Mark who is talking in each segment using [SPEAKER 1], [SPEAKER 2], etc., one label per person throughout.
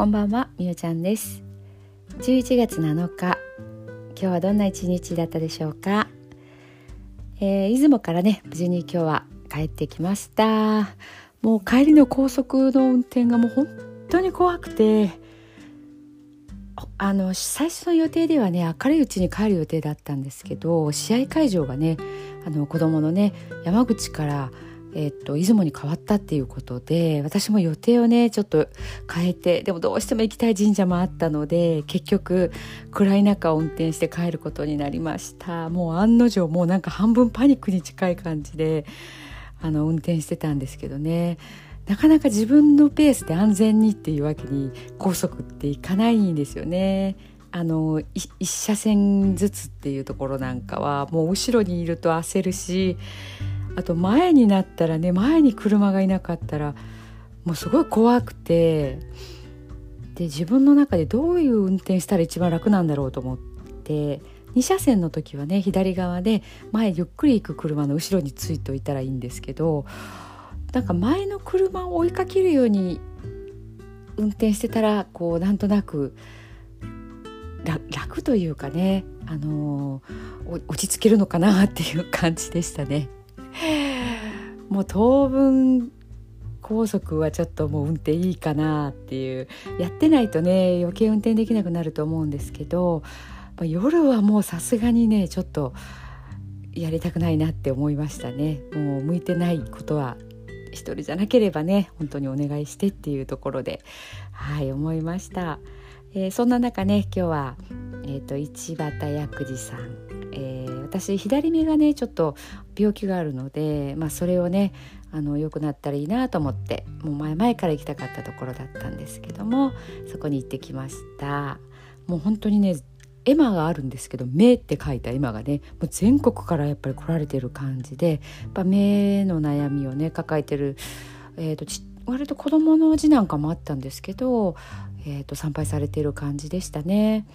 [SPEAKER 1] こんばんは、みおちゃんです。11月7日今日はどんな一日だったでしょうか、えー、出雲からね無事に今日は帰ってきました。もう帰りの高速の運転がもう本当に怖くてあの最初の予定ではね明るいうちに帰る予定だったんですけど試合会場がねあの子供のね山口からえっと、出雲に変わったっていうことで私も予定をねちょっと変えてでもどうしても行きたい神社もあったので結局暗い中を運転して帰ることになりましたもう案の定もうなんか半分パニックに近い感じであの運転してたんですけどねなかなか自分のペースで安全にっていうわけに高速っていかないんですよね。あの一車線ずつっていうところなんかはもう後ろにいると焦るしあと前になったらね前に車がいなかったらもうすごい怖くてで自分の中でどういう運転したら一番楽なんだろうと思って2車線の時はね左側で前ゆっくり行く車の後ろについておいたらいいんですけどなんか前の車を追いかけるように運転してたらこうなんとなく楽というかね、あのー、落ち着けるのかなっていう感じでしたね。もう当分高速はちょっともう運転いいかなっていうやってないとね余計運転できなくなると思うんですけど夜はもうさすがにねちょっとやりたくないなって思いましたね。もう向いてないことは一人じゃなければね本当にお願いしてっていうところではい思いました、えー、そんな中ね今日は、えーと、一畑薬事さん、えー、私左目がねちょっと病気があるので、まあ、それをねあの良くなったらいいなと思ってもう前々から行きたかったところだったんですけどもそこに行ってきましたもう本当にね絵馬があるんですけど「目」って書いた絵馬がねもう全国からやっぱり来られてる感じでやっぱ目の悩みをね抱えてる、えーと、割と子供の字なんかもあったんですけど、えーと参拝されてる感じでしたね。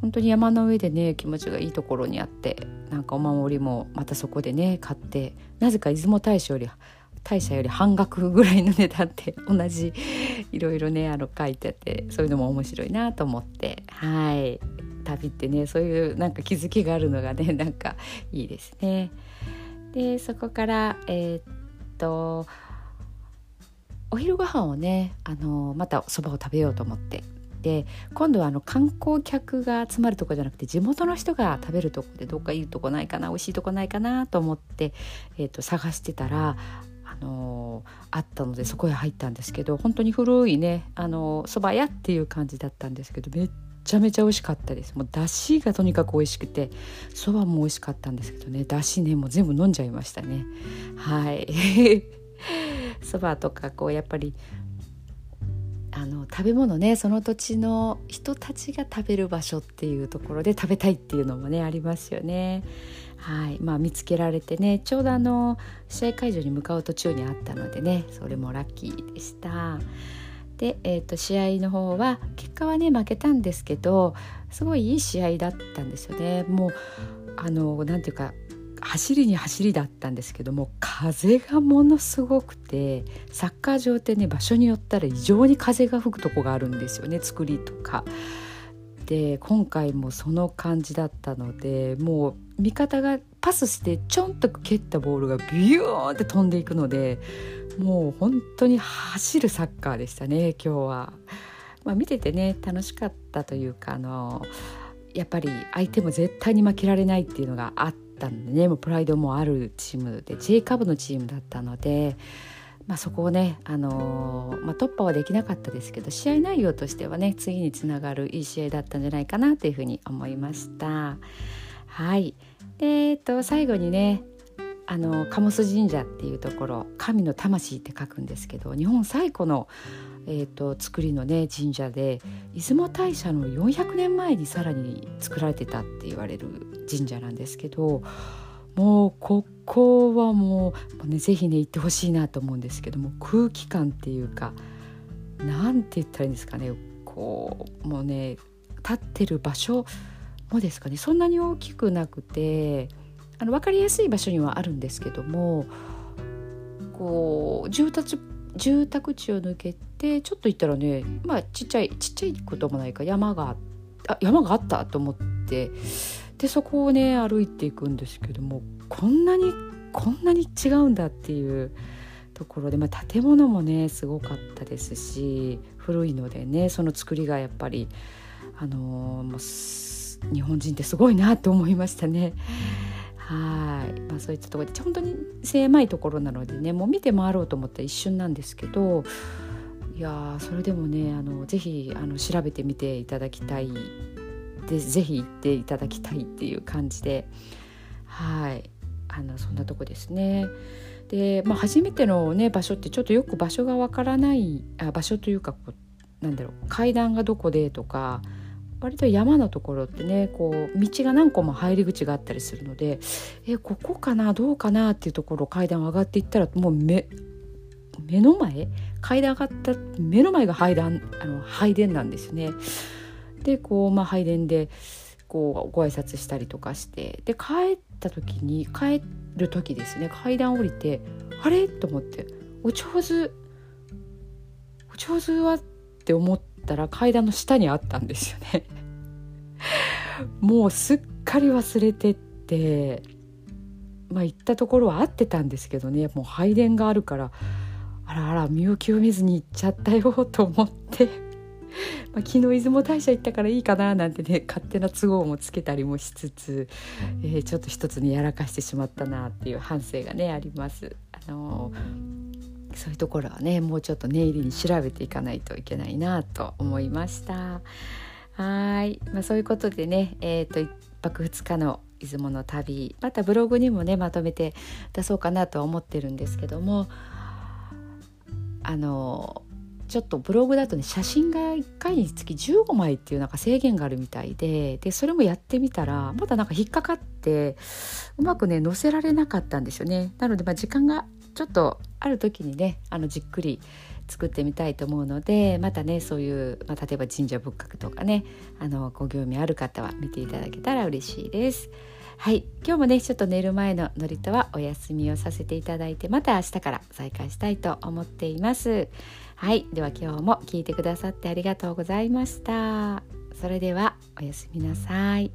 [SPEAKER 1] 本当に山の上でね気持ちがいいところにあってなんかお守りもまたそこでね買ってなぜか出雲大社より大社より半額ぐらいの値段って同じいろいろねあの書いてあってそういうのも面白いなと思ってはい旅ってねそういうなんか気づきがあるのがね なんかいいですね。でそこからえー、っとお昼ご飯をねあのまたそばを食べようと思ってで今度はあの観光客が集まるとこじゃなくて地元の人が食べるとこでどっかいいとこないかな美味しいとこないかなと思って、えーと、探してたらあのー、あったのでそこへ入ったんですけど本当に古いねあの蕎麦屋っていう感じだったんですけどめっちゃめちゃ美味しかったです。もう出汁がとにかく美味しくて蕎麦も美味しかったんですけどね出汁ねもう全部飲んじゃいましたね。はい。蕎麦とかこうやっぱりあの食べ物ねその土地の人たちが食べる場所っていうところで食べたいっていうのもねありますよね。はいまあ、見つけられてねちょうどあの試合会場に向かう途中にあったのでねそれもラッキーでした。で、えーと、試合の方は結果はね負けたんですけどすごいいい試合だったんですよね。もうあのなんていうか走りに走りだったんですけども風がものすごくてサッカー場ってね場所によったら異常に風が吹くとこがあるんですよね作りとか。で今回もその感じだったのでもう味方がパスしてちょんと蹴ったボールがビューンって飛んでいくのでもう本当に走るサッカーでしたね今日は。まあ、見ててね楽しかったというかあのやっぱり相手も絶対に負けられないっていうのがあって。ったんでねもうプライドもあるチームで J カブのチームだったので、まあ、そこをね、あのー、まあ、突破はできなかったですけど試合内容としてはね次につながるいい試合だったんじゃないかなというふうに思いました。はいでえっと最後にねあの鴨須神社っていうところ神の魂って書くんですけど日本最古のえーと、作りのね神社で出雲大社の400年前にさらに作られてたって言われる神社なんですけどもうここはもうね是非ね行ってほしいなと思うんですけども空気感っていうかなんて言ったらいいんですかねこうもうね立ってる場所もですかねそんなに大きくなくてあの分かりやすい場所にはあるんですけどもこう住宅住宅地を抜けでちょっと行ったらねまあちっちゃいちっちゃいこともないか山があ山があったと思ってでそこをね歩いていくんですけどもこんなにこんなに違うんだっていうところで、まあ、建物もねすごかったですし古いのでねその作りがやっぱりあのー、日本人ってすごいなと思いましたね。はい、まあ、そういったところで本当に狭いところなのでねもう見て回ろうと思ったら一瞬なんですけどいやそれでもねあのぜひあの調べてみていただきたいでぜひ行っていただきたいっていう感じで。はい。あのそんなとこですね。で、まあ、初めての、ね、場所ってちょっとよく場所がわからないあ場所というかこうなんだろう階段がどこでとか割と山のところってねこう道が何個も入り口があったりするのでえここかなどうかなっていうところ階段上がっていったらもう目目の前階段上がった目の前が拝殿あの拝殿なんですね。でこう、まあ、拝殿でこうご挨拶したりとかしてで帰った時に帰る時ですね。階段降りてあれ？と思ってお上手お上手は？って思ったら階段の下にあったんですよね。もうすっかり忘れてってまあ行ったところは合ってたんですけどね。もう拝殿があるから あらあら身を清めずに行っちゃったよと思って まあ、昨日出雲大社行ったからいいかななんてね 勝手な都合もつけたりもしつつ、えー、ちょっと一つにやらかしてしまったなっていう反省がねあります。あのー、そういうところはねもうちょっと念入りに調べていかないといけないなと思いました。はい、まあ、そういうことでね、えーと、と1泊2日の出雲の旅またブログにもねまとめて出そうかなとは思ってるんですけどもあのちょっとブログだとね写真が1回につき15枚っていうなんか制限があるみたいででそれもやってみたらまだなんか引っかかってうまくね載せられなかったんですよね。なのでま時間がちょっとある時にねあのじっくり作ってみたいと思うのでまたねそういう、まあ、例えば神社仏閣とかねあのご興味ある方は見ていただけたら嬉しいです。はい今日もねちょっと寝る前のノリとはお休みをさせていただいてまた明日から再開したいと思っています。はいでは今日も聞いてくださってありがとうございましたそれではおやすみなさい。